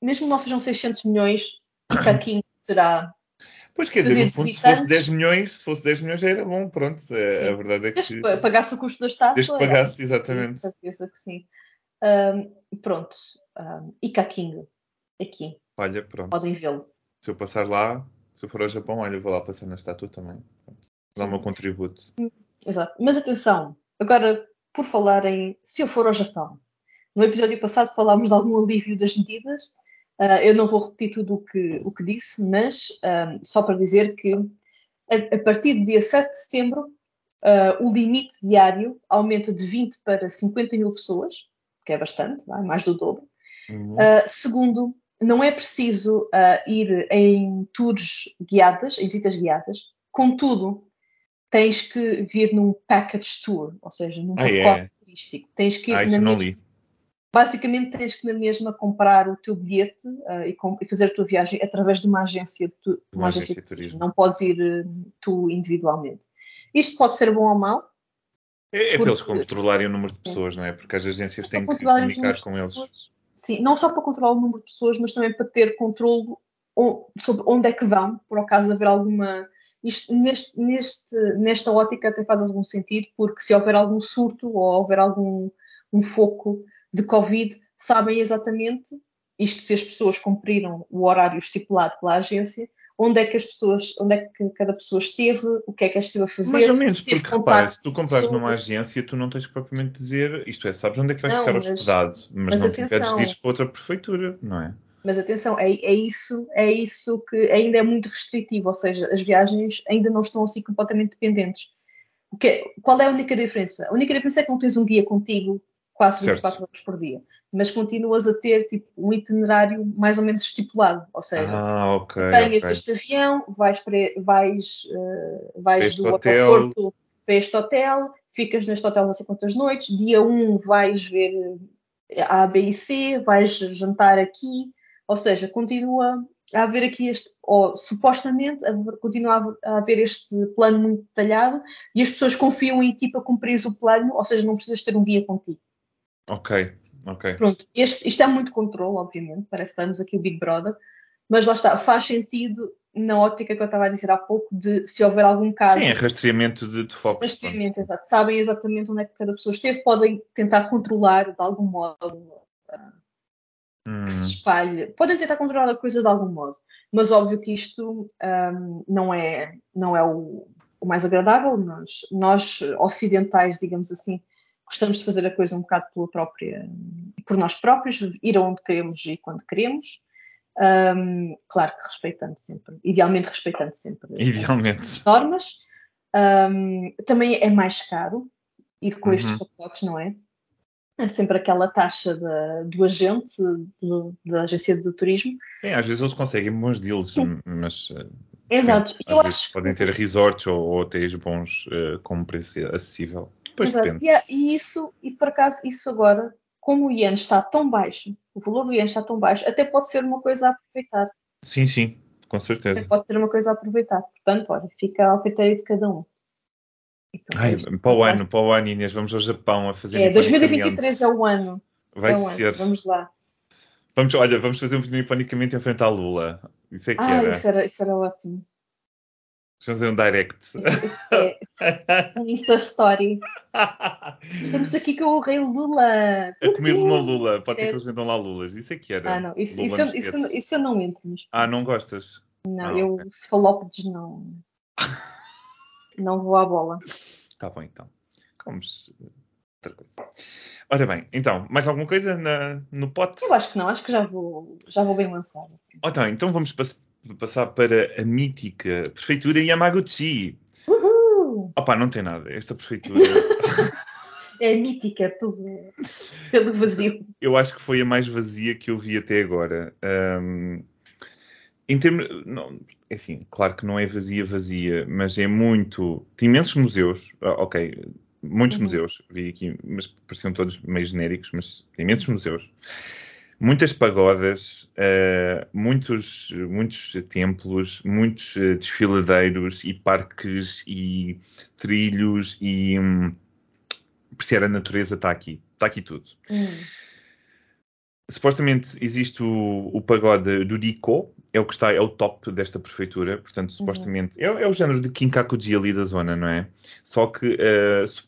mesmo que não sejam 600 milhões, o Caquinho terá. Pois quer dizer, no fundo, se fosse 10 milhões, se fosse 10 milhões já era bom, pronto. é- a verdade é Desde que. que pagasse o custo da estátua. Desde que pagasse, exatamente. certeza que sim. Um, pronto. Um, e Caquinho, aqui, Olha, pronto. podem vê-lo. Se eu passar lá, se eu for ao Japão, olha, eu vou lá passar na estátua também. Dá o meu contributo. Exato. Mas atenção, agora, por falar em se eu for ao Japão, no episódio passado falámos de algum alívio das medidas. Uh, eu não vou repetir tudo o que, o que disse, mas um, só para dizer que a, a partir do dia 7 de setembro, uh, o limite diário aumenta de 20 para 50 mil pessoas, que é bastante, não é? mais do dobro. Uhum. Uh, segundo, não é preciso ir em tours guiadas, em visitas guiadas, contudo, tens que vir num package tour, ou seja, num Ah, é? pacote turístico. Tens que, Ah, isso na mesma- li. Basicamente, tens que na mesma comprar o teu bilhete uh, e, com- e fazer a tua viagem através de uma agência de, tu- Uma agência de turismo. Não podes ir uh, tu individualmente. Isto pode ser bom ou mau, É, é para eles controlarem o número de pessoas, não é? Porque as agências têm que comunicar com eles. Sim, não só para controlar o número de pessoas, mas também para ter controle sobre onde é que vão, por acaso haver alguma. Isto, neste, neste, nesta ótica até faz algum sentido, porque se houver algum surto ou houver algum um foco de Covid, sabem exatamente, isto se as pessoas cumpriram o horário estipulado pela agência, onde é que as pessoas, onde é que cada pessoa esteve, o que é que esteve a fazer. Mais ou menos, porque contacto se tu compras com numa agência, tu não tens que propriamente dizer, isto é, sabes onde é que vais Não, ficar mas- hospedado, mas, mas não te atenção. ir para outra prefeitura, não é? Mas atenção, é, é isso, é isso que ainda é muito restritivo, ou seja, as viagens ainda não estão assim completamente dependentes. O que é- qual é a única diferença? A única diferença é que não tens um guia contigo quase Certo. 24 horas por dia, mas continuas a ter tipo, um itinerário mais ou menos estipulado, ou seja, Ah, ok, apanhas ok. este avião, vais, para, vais, eh, vais Este do aeroporto para este hotel, ficas neste hotel não sei quantas noites, dia 1 vais ver eh, A, B e C, vais jantar aqui, ou seja, continua a haver aqui este, ou supostamente a- continua a haver- a haver este plano muito detalhado e as pessoas confiam em ti para cumprir o plano, ou seja, não precisas ter um guia contigo. Ok, ok. Pronto, este- isto é muito controle, obviamente, parece que estamos aqui o Big Brother, mas lá está, faz sentido na ótica que eu estava a dizer há pouco de se houver algum caso. Sim, é rastreamento de, de focos. Rastreamento, exato. Sabem exatamente onde é que cada pessoa esteve, podem tentar controlar de algum modo Hum, que se espalhe. Podem tentar controlar a coisa de algum modo, mas óbvio que isto hum, não é, não é o, o mais agradável. Nós, nós, ocidentais, digamos assim, gostamos de fazer a coisa um bocado pela própria, por nós próprios, ir aonde queremos e quando queremos. Hum, claro que respeitando sempre, idealmente respeitando sempre idealmente. as normas. Hum, também é mais caro ir com Uhum. estes pacotes, não é? É sempre aquela taxa da- do agente, do- da agência de turismo. É, às vezes eles conseguem bons deals, mas eh, Exato. às Eu vezes acho podem ter resorts ou, ou hotéis bons eh, com um preço acessível. Exato. depende. E, é- e isso, e por acaso, isso agora, como o Ian está tão baixo, o valor do Ian está tão baixo, até pode ser uma coisa a aproveitar. Sim, sim, com Até certeza. pode ser uma coisa a aproveitar. Portanto, olha, fica ao critério de cada um. Ai, é para o ano, para o ano, Inês, vamos ao Japão a fazer É, niponicamente. 2023 é o ano. Vai é o ano. ser. Vamos lá. Vamos, olha, vamos fazer um niponicamente em frente à Lula. Isso é que Ah, era. isso era, isso era ótimo. Vamos fazer um direct. É, um Insta Story. Estamos aqui com o Rei Lula. A comer uma Lula. Pode ser É. que eles vendam lá Lulas. Isso é que era. Ah, não. Isso, isso, eu, isso, isso eu não entro. Mas, Ah, não gostas? não, ah, eu ok. cefalópodes não. Não vou à bola. Tá bom, então. Comes outra coisa. Ora bem, então, mais alguma coisa na, no pote? Eu acho que não, acho que já vou, já vou bem lançar. Então, então vamos pass passar para a mítica Prefeitura Yamaguchi. Uhul! Opa, não tem nada. Esta prefeitura. é mítica pelo, pelo vazio. Eu acho que foi a mais vazia que eu vi até agora. Um, em termos. Não, é assim, claro que não é vazia, vazia, mas é muito. Tem imensos museus. Ok, muitos uhum. museus. Vi aqui, mas pareciam todos meio genéricos, mas tem imensos museus. Muitas pagodas, uh, muitos, muitos templos, muitos uh, desfiladeiros e parques e trilhos e um, apreciar a natureza está aqui. Está aqui tudo. Hum. Supostamente existe o, o pagode do Riko, é o que está, é o top desta prefeitura, portanto, uhum. supostamente, é, é, o género de Kinkakuji ali da zona, não é? Só que, uh,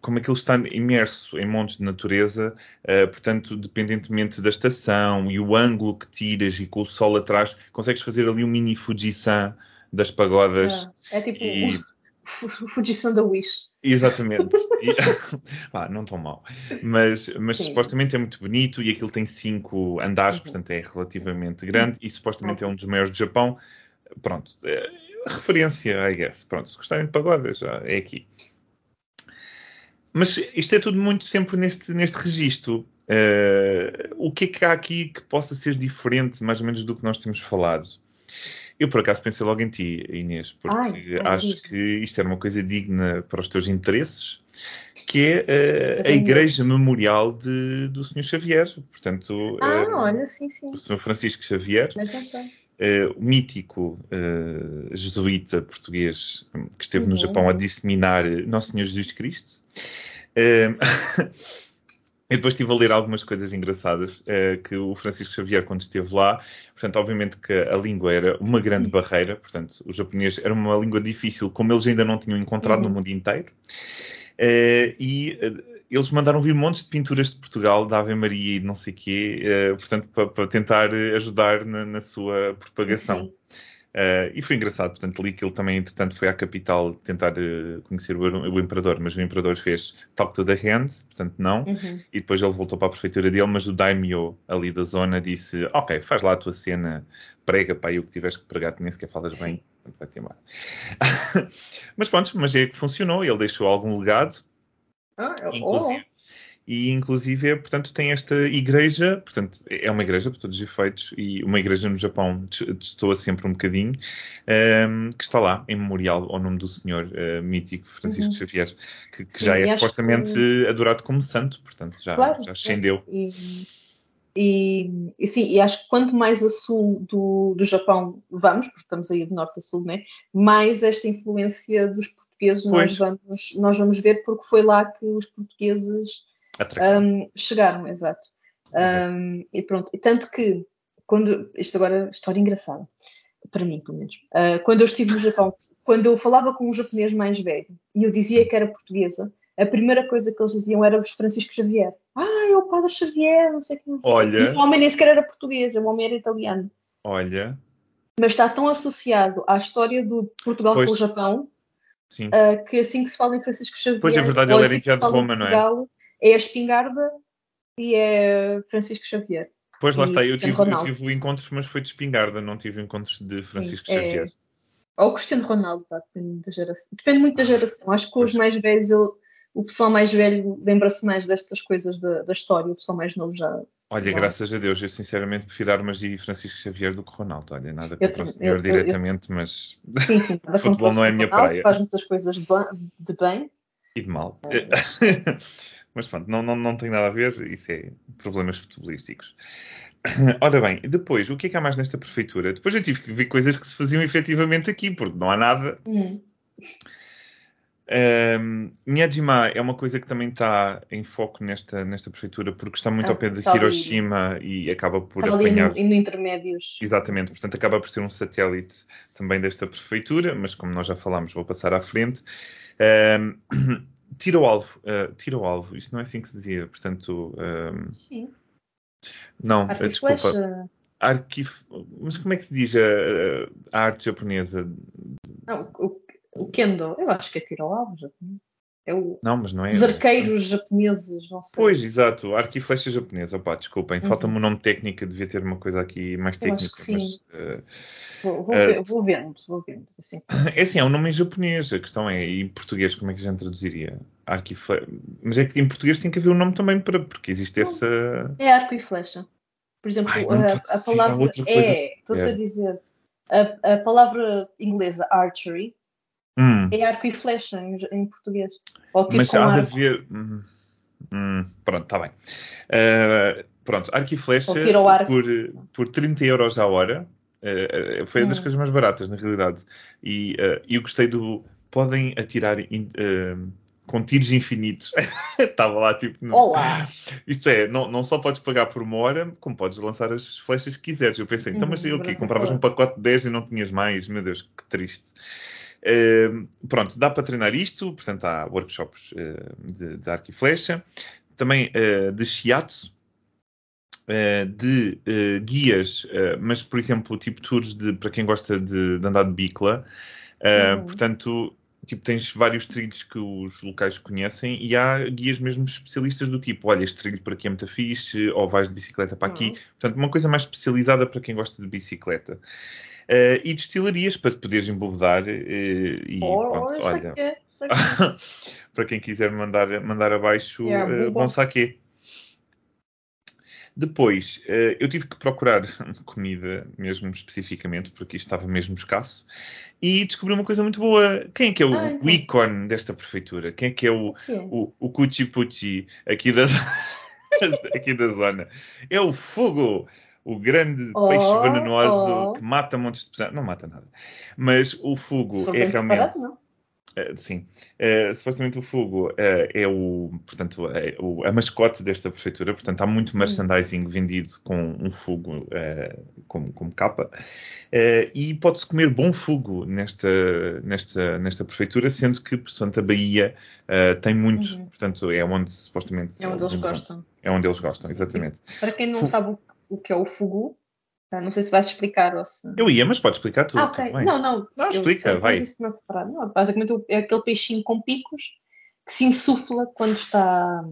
como aquilo está imerso em montes de natureza, uh, portanto, dependentemente da estação e o ângulo que tiras e com o sol atrás, consegues fazer ali um mini Fujisan das pagodas. É, é tipo e... Fujisan da Wish. Exatamente. E, ah, não tão mal. Mas, mas supostamente é muito bonito e aquilo tem cinco andares, uhum. portanto é relativamente grande e supostamente uhum. é um dos maiores do Japão. Pronto. É, referência, I guess. Pronto, se gostarem de pagode, já é aqui. Mas isto é tudo muito sempre neste, neste registro. Uh, o que é que há aqui que possa ser diferente, mais ou menos, do que nós temos falado? Eu, por acaso, pensei logo em ti, Inês, porque Ai, acho que isto era uma coisa digna para os teus interesses, que é uh, a Igreja Memorial de, do Sr. Xavier. Portanto, ah, uh, olha, sim, sim. O Sr. Francisco Xavier, uh, o mítico jesuíta português que esteve uhum. no Japão a disseminar Nosso Senhor Jesus Cristo. E depois estive a ler algumas coisas engraçadas uh, que o Francisco Xavier, quando esteve lá, portanto, obviamente que a língua era uma grande barreira, portanto, o japonês era uma língua difícil, como eles ainda não tinham encontrado uhum. no mundo inteiro. Uh, e uh, eles mandaram vir montes de pinturas de Portugal, da Ave Maria e de não sei o quê, portanto, para, para tentar ajudar na, na sua propagação. Uh, e foi engraçado, portanto, li que ele também, entretanto, foi à capital tentar uh, conhecer o, o, imperador, mas o imperador fez talk to the hand, portanto, não. Uhum. E depois ele voltou para a prefeitura dele, mas o daimyo ali da zona disse: Ok, faz lá a tua cena, prega para aí o que tiveres que pregar, nem sequer falas bem, vai-te embora. mas pronto, mas é que funcionou, ele deixou algum legado. Ah, é inclusive, oh e inclusive, portanto, tem esta igreja, portanto, é uma igreja por todos os efeitos, e uma igreja no Japão destoa sempre um bocadinho, um, que está lá, em memorial ao nome do senhor uh, mítico Francisco uhum. Xavier, que, que Sim, já é supostamente que... adorado como santo, portanto, já, claro, já ascendeu. E, e, e, sim, e acho que quanto mais a sul do, do Japão vamos, porque estamos aí de norte a sul, né? mais esta influência dos portugueses nós vamos, nós vamos ver, porque foi lá que os portugueses um, chegaram, exato. Um, e pronto, e tanto que, quando, isto agora é história engraçada, para mim pelo menos, uh, quando eu estive no Japão, quando eu falava com um japonês mais velho e eu dizia que era portuguesa, a primeira coisa que eles diziam era os Francisco Xavier. Ah, é o Padre Xavier, não sei o que. Olha. E o homem nem sequer era português, o homem era italiano. Olha. Mas está tão associado à história do Portugal pois. com o Japão uh, que assim que se fala em Francisco Xavier. Pois é verdade, ele era assim enviado de Roma, não é? é a espingarda e é Francisco Xavier. Pois lá está, eu tive, eu tive, encontros, mas foi de espingarda, não tive encontros de Francisco Sim, Xavier. É... Ou Cristiano Ronaldo, tá? depende, da geração. depende muito da geração. Acho que os mais velhos, eu, o pessoal mais velho lembra-se mais destas coisas da, da, história, o pessoal mais novo já. Olha, graças a Deus, eu sinceramente prefiro armas de Francisco Xavier do que Ronaldo. Olha, nada contra o senhor eu, diretamente, eu, mas sim, sim, futebol não é a minha Ronaldo, praia. Faz muitas coisas de, bem e de mal. É. Mas pronto, não, não, não tem nada a ver, isso é problemas futebolísticos. Ora bem, depois, o que é que há mais nesta prefeitura? Depois eu tive que ver coisas que se faziam efetivamente aqui, porque não há nada. Uhum. Um, Miyajima é uma coisa que também está em foco nesta, nesta prefeitura, porque está muito ah, ao pé de Hiroshima ali, e acaba por está apanhar. Ali no, no intermédios. Exatamente, portanto acaba por ser um satélite também desta prefeitura, mas como nós já falámos, vou passar à frente. Um, tira o alvo. Uh, tira o alvo. Isto não é assim que se dizia. Portanto. Um... Sim. Não, uh, desculpa. Arquivo. Mas como é que se diz a, a arte japonesa? Não, o, o, kendo, eu acho que é tira o alvo. É o, Não, mas não é. os arqueiros japoneses, não sei. Pois, exato. Arco e flecha japonesa. Opá, desculpem. Falta-me o nome técnico. Devia ter uma coisa aqui mais Uhum. Eu acho técnica. que sim. Mas, eh, Vou, vou, Eh, ver- vou vendo, vou vendo. Assim. é assim, é um nome em japonês. A questão é, e em português, como é que a gente traduziria? Arco e flecha. Mas é que em português tem que haver um nome também para. Porque existe Não. essa. É arco e flecha. Por exemplo, Ai, a, a palavra é, estou-te a qualquer. dizer, a, a palavra inglesa archery Hum, é arco e flecha em, em português. Ou tipo mas há de haver. hum, hum, pronto, está bem. Eh, pronto, arco e flecha arco. por, por 30 euros a hora. eh, foi uma das Hum. coisas mais baratas, na realidade. E eh, eu gostei do. Podem atirar in- com tiros infinitos. Estava lá tipo. no- Olá! Isto é, não, não só podes pagar por uma hora, como podes lançar as flechas que quiseres. Eu pensei, então, mas Uhum, o quê? Compravas um pacote de 10 e não tinhas mais? Meu Deus, que triste. Ehm, pronto, dá para treinar isto, portanto, há workshops eh, de, de arco e flecha, também eh, de shiatsu, eh, de guias, mas, por exemplo, tipo tours de, para quem gosta de, de andar de bicla. Uhum. Portanto, tipo, tens vários trilhos que os locais conhecem e há guias mesmo especialistas do tipo, olha, este trilho por aqui é muito fixe, ou vais de bicicleta para aqui. Uhum. Portanto, uma coisa mais especializada para quem gosta de bicicleta. Eh, e destilarias para te poderes embobedar eh, e ou pronto, olha, sei que é, sei que é. para quem quiser mandar, mandar abaixo, Yeah, buba. bom saque. Depois, eh, eu tive que procurar comida mesmo especificamente, porque isto estava mesmo escasso, e descobri uma coisa muito boa. Quem é que é o, Ah, o então. ícone desta prefeitura? Quem é que é o, O quê? o, aqui da, aqui da zona? É o fogo! O grande Oh, peixe venenoso oh. que mata montes de pessoas. Não mata nada. Mas o fogo é realmente. preparado, não. Uh, sim. Uh, supostamente o Fogo uh, é o, portanto, é o- a mascote desta prefeitura. Portanto, há muito merchandising vendido com um fogo como, como capa. E pode-se comer bom fogo nesta, nesta, nesta prefeitura, sendo que, portanto, a Bahia tem muito. Uhum. Portanto, é onde supostamente. É onde eles gostam. É onde eles gostam, exatamente. Para quem não Fu- sabe o, que é o ah, não sei se vais explicar ou se. Eu ia, mas pode explicar tudo. Ah, tudo. Não, não. Não, eu explica, tenho- vai. isso não é basicamente é aquele peixinho com picos que se insufla quando está.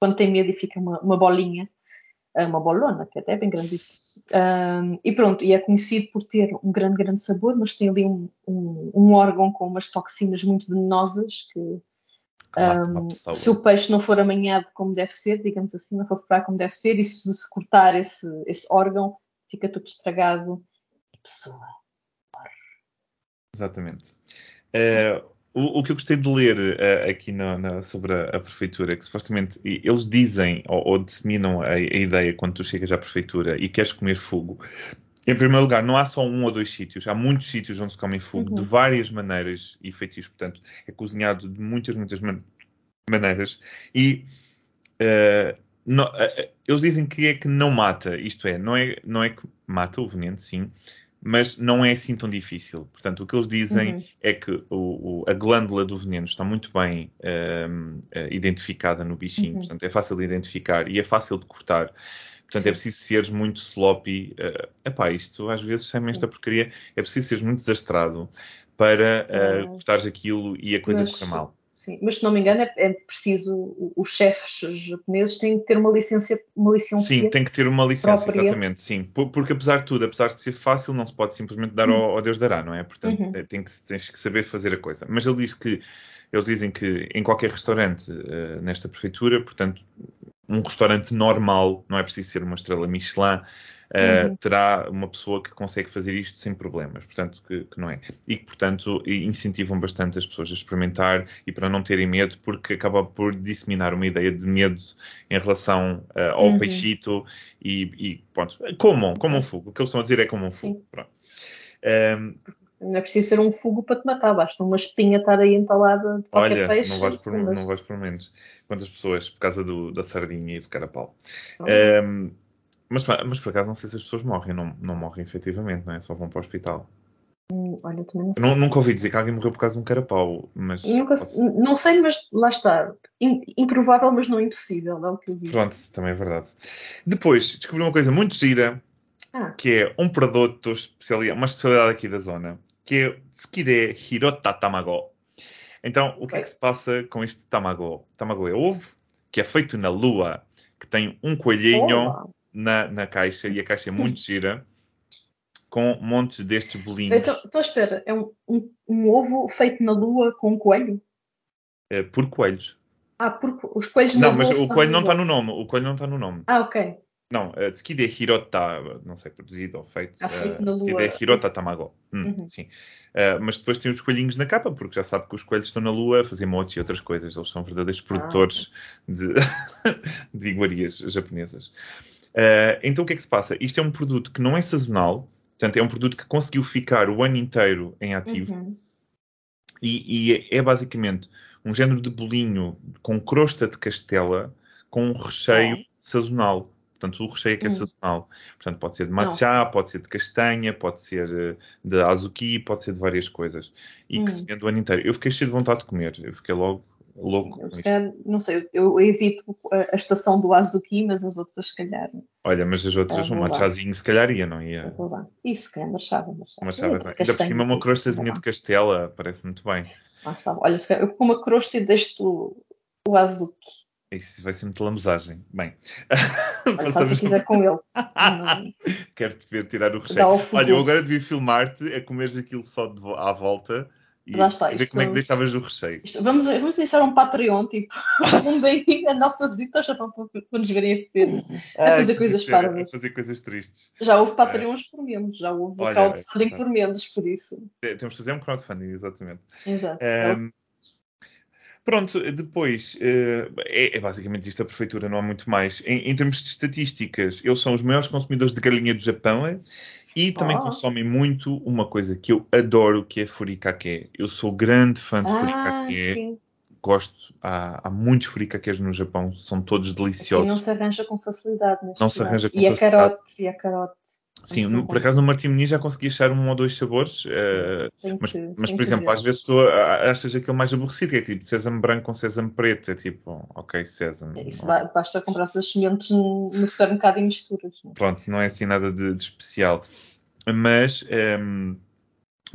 quando tem medo e fica uma, uma bolinha. ah, Uma bolona, que até é bem grande. e pronto, e é conhecido por ter um grande, grande sabor, mas tem ali um, um, um órgão com umas toxinas muito venenosas que pessoa. se o peixe não for amanhado como deve ser, digamos assim, não for preparado como deve ser, e se se cortar esse, esse órgão, fica tudo estragado. A pessoa. Exatamente. Eh, o, o que eu gostei de ler eh, aqui na- na- sobre a, a prefeitura é que supostamente e- eles dizem ou, ou disseminam a, a ideia quando tu chegas à prefeitura e queres comer fogo. Em primeiro lugar, não há só um ou dois sítios, há muitos sítios onde se come fogo Uhum. de várias maneiras e feitiços. Portanto, é cozinhado de muitas, muitas man- maneiras e eh, não- eh, eh, eles dizem que é que não mata, isto é, não é, não é que mata o veneno, sim, mas não é assim tão difícil. Portanto, o que eles dizem Uhum. é que o- o- a glândula do veneno está muito bem ehm, eh, identificada no bichinho, Uhum. portanto é fácil de identificar e é fácil de cortar. Portanto, Sim. é preciso seres muito sloppy. Uh, epá, isto às vezes sai-me esta porcaria. É preciso seres muito desastrado para uh, É. cortares aquilo e a coisa Mas- correr mal. Sim, mas se não me engano, é, é preciso. Os chefes japoneses têm que ter uma licença, uma licença Sim, tem que ter uma licença, própria. exatamente, sim. Por- Porque apesar de tudo, apesar de ser fácil, não se pode simplesmente dar ao, ao Deus dará, não é? Portanto, Uhum. eh, tem que, tens que saber fazer a coisa. Mas ele diz que, eles dizem que em qualquer restaurante eh, nesta prefeitura, portanto, um restaurante normal, não é preciso ser uma estrela Michelin, eh, Uhum. terá uma pessoa que consegue fazer isto sem problemas, portanto, que, que não é. E que, portanto, incentivam bastante as pessoas a experimentar e para não terem medo, porque acaba por disseminar uma ideia de medo em relação eh, ao Uhum. peixito e, e pronto, comam, comam fogo. O que eles estão a dizer é comam fogo. Pronto. Não é preciso ser um fogo para te matar, basta uma espinha estar aí entalada de qualquer olha, peixe. não vais, por, não vais por menos. Quantas pessoas, por causa do- da sardinha e do carapau. Então, Ehm, mas, mas por acaso não sei se as pessoas morrem, não, não morrem efetivamente, não é? Só vão para o hospital. hum, olha, também não sei. nu- nunca ouvi dizer que alguém morreu por causa de um carapau, mas nunca- pode- não sei, mas lá está. In- improvável, mas não impossível, é o que eu vi. pronto, também é verdade. Depois descobri uma coisa muito gira, Ah, que é um produto especialidade, uma especialidade aqui da zona, que é Tsukide Hirota Tamago. Então, o que é que se passa com este tamago? Tamago é ovo, que é feito na lua, que tem um coelhinho Olá. Na, na caixa, e a caixa é muito gira, com montes destes bolinhos Então, então espera, é um, um, um ovo feito na lua com um coelho? eh, por coelhos. Ah, porque os coelhos na Não, mas lua o coelho não está no nome. O coelho não está no nome. Ah, ok. Não, Tsukide Hirota, não sei, produzido ou feito. Ah, feito eh, na Tsukide lua. Hirota. Tamago. Hum, Uhum. Sim. Uh, mas depois tem os coelhinhos na capa, porque já sabe que os coelhos estão na lua a fazer motes e outras coisas. Eles são verdadeiros Ah, produtores de, de iguarias japonesas. Uh, então o que é que se passa? Isto é um produto que não é sazonal, portanto é um produto que conseguiu ficar o ano inteiro em ativo. Uhum. E, e é basicamente um género de bolinho com crosta de castela com um recheio Oh. sazonal. Portanto, o recheio é que é Hum. sazonal. Portanto, pode ser de matcha, pode ser de castanha, pode ser eh, de azuki, pode ser de várias coisas. E que Hum. se vende o ano inteiro. Eu fiquei cheio de vontade de comer. Eu fiquei logo louco Eu, com calhar, não sei, eu, eu evito a, a estação do Azuki, mas as outras, se calhar, Olha, mas as outras, Ah, um matchazinho, se calhar ia, não ia? vou lá. Isso, se calhar, marchava, marchava. É, bem. Ainda por cima, uma crostazinha de castela, parece muito bem. Está. Olha, se calhar, eu como a crosta e deixo o, Azuki. Isso vai ser muita lamuzagem. Bem, Olha, faz o que quiser com ele. Quero-te ver tirar o recheio. Olha, eu agora devia filmar-te a comeres aquilo só à volta e Lá está, ver isto- como é que deixavas o recheio. Isto- Vamos, vamos iniciar um Patreon, tipo, fundem a nossa visita Japão para, para nos verem a ver. A fazer Ah, coisas parvas. A fazer coisas tristes. Já houve Patreons por menos, já houve Olha, crowdfunding é por menos, por isso. Eh, Temos de fazer um crowdfunding, exatamente. Exato. Ahm, pronto, depois, eh, é, é basicamente isto a prefeitura, não há muito mais. Em, em termos de estatísticas, eles são os maiores consumidores de galinha do Japão eh, e também Oh. consomem muito uma coisa que eu adoro, que é furikake. Eu sou grande fã de ah, furikake. sim. gosto. Há, há muitos furikakes no Japão, são todos deliciosos. não se arranja com facilidade. Não se arranja com e facilidade. a carote, e a carote. Sim, são por acaso no Martim Muniz já consegui achar um ou dois sabores, mas, que- mas tenho por exemplo, ver. às vezes tu achas aquele mais aborrecido, que é tipo sésamo branco com sésamo preto, é tipo, ok, sésamo. Isso ba- basta comprar as sementes no, no supermercado e misturas. não é? Pronto, não é assim nada de, de especial. Mas, ehm,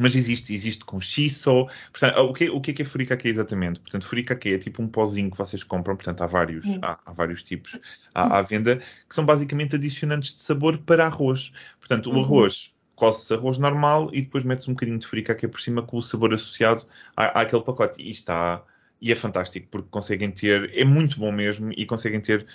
mas existe, existe com shiso. Portanto, o que, o que é que é furikake exatamente? Portanto, furikake é tipo um pozinho que vocês compram, portanto, há vários, Hum. há, há vários tipos à, à venda, que são basicamente adicionantes de sabor para arroz. Portanto, o Uhum. arroz, coce arroz normal e depois metes um bocadinho de furikake por cima com o sabor associado à, àquele pacote. E está... E é fantástico, porque conseguem ter, é muito bom mesmo, e conseguem ter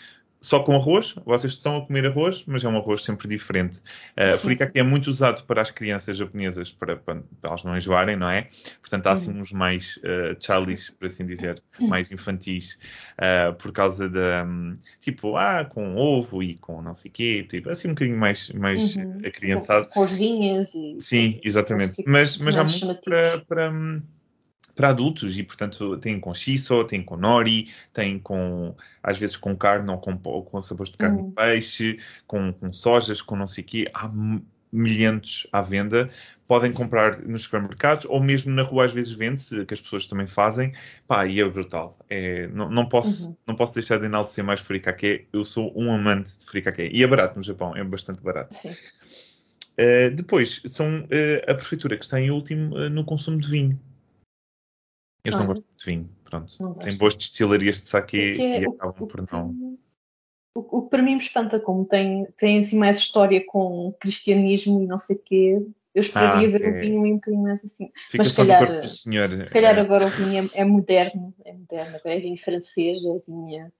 só com arroz. Vocês estão a comer arroz, mas é um arroz sempre diferente. Uh, Sim, furikake é muito usado para as crianças japonesas, para, para, para elas não enjoarem, não é? Portanto, há assim Uhum. uns mais uh, childish, por assim dizer, mais infantis, uh, por causa da, um, tipo, ah, com ovo e com não sei o quê, tipo, assim um bocadinho mais, mais Uhum. acriançado. Com corzinhas e. Sim, exatamente. Mas, mas há muito para, para, hum, para adultos e, portanto, tem com shiso, tem com nori, tem com, às vezes, com carne ou com, com sabores de carne Hum. e peixe, com, com sojas, com não sei o quê. Há milhentos à venda. Podem comprar nos supermercados ou mesmo na rua às vezes vende-se, que as pessoas também fazem. Pá, e é brutal. É, não, não, posso, Uhum. não posso deixar de enaltecer mais furikake. Eu sou um amante de furikake. E é barato no Japão, é bastante barato. Sim. Uh, depois, são uh, a prefeitura que está em último uh, no consumo de vinho. Eles não gostam de vinho, pronto. Tem boas destilarias de saque que é- e acabam o por não. O, o que para mim me espanta, como tem, tem assim mais história com cristianismo e não sei o quê, eu esperaria Ah, ver é. o vinho um bocadinho mais assim. Fica Mas se calhar. Se calhar eh, agora o vinho é, é moderno, é moderno, agora é vinho francês, é vinho,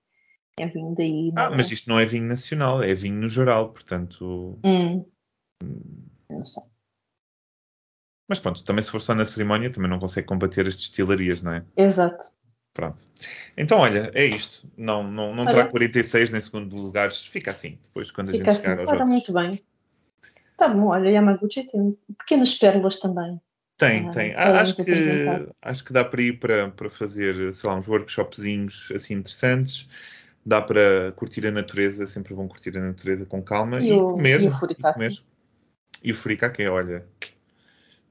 é vinho daí. Ah, não- mas isto não é vinho nacional, é vinho no geral, portanto. Hum. Eu não sei. Mas pronto, também se for só na cerimónia, também não consegue combater as destilarias, não é? Exato. Pronto. Então, olha, é isto. Não, não, não Olha. terá 46 nem segundo lugares. Fica assim, depois quando a Fica gente assim. chegar aos Ora, outros. muito bem. Tá bom, olha, Yamaguchi tem pequenas pérolas também. Tem, Ah, tem. acho, que, acho que dá para ir para, para fazer, sei lá, uns workshopzinhos assim interessantes. Dá para curtir a natureza, sempre bom curtir a natureza com calma E e, o- comer. e o furikake? comer. E o furikake, olha, está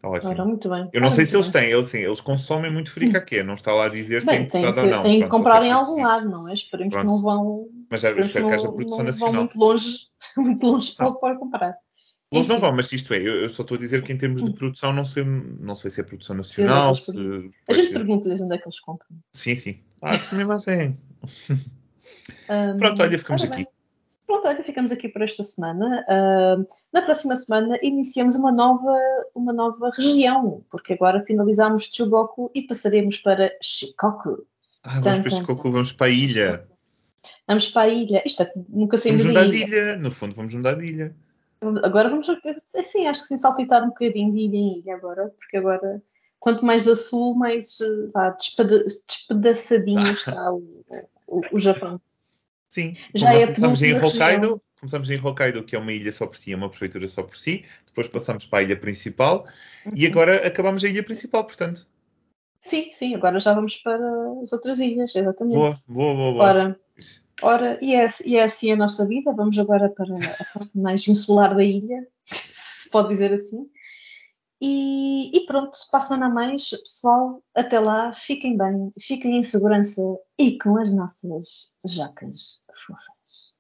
ótimo. Ora, muito bem. Eu não Ora, sei se muito eles bem. têm, eles, sim, eles consomem muito furikake, não está lá a dizer se é Bem, tem importado que, ou não. tem que comprar em ser algum lado, não é? Esperemos que Pronto. não vão, Mas que espero que haja produção não vão nacional. muito longe, muito longe Não. para, comprar. Longe não vão, mas isto é, eu, eu só estou a dizer que em termos de produção não sei, não sei se é produção nacional, Sim, onde é que se... A gente é. pergunta-lhes onde é que eles compram. Sim, sim. Ah, mesmo assim. Ahm, Pronto, olha, ficamos aqui. Pronto, olha, ficamos aqui por esta semana. Ahm, na próxima semana iniciamos uma nova, uma nova região, porque agora finalizamos Chugoku e passaremos para Shikoku. Ah, vamos para Shikoku, vamos para a ilha. Vamos para a ilha. Isto é, nunca saímos Vamos da mudar de ilha. ilha. No fundo, vamos mudar de ilha. Agora vamos, assim, acho que sim, saltitar um bocadinho de ilha em ilha agora, porque agora, quanto mais a sul, mais eh, vá, despeda- despedaçadinho está o, o, o Japão. Sim. Já é a começámos em Hokkaido, região. começámos em Hokkaido, que é uma ilha só por si, é uma prefeitura só por si. Depois passamos para a ilha principal e agora acabamos a ilha principal, portanto. Sim, sim, agora já vamos para as outras ilhas, exatamente. Boa, boa, boa, boa. Ora, ora e, é, e é assim a nossa vida. Vamos agora para a parte mais insular da ilha, se pode dizer assim. E, e pronto, para a semana mais, pessoal, até lá, fiquem bem, fiquem em segurança e com as nossas jacas fofas.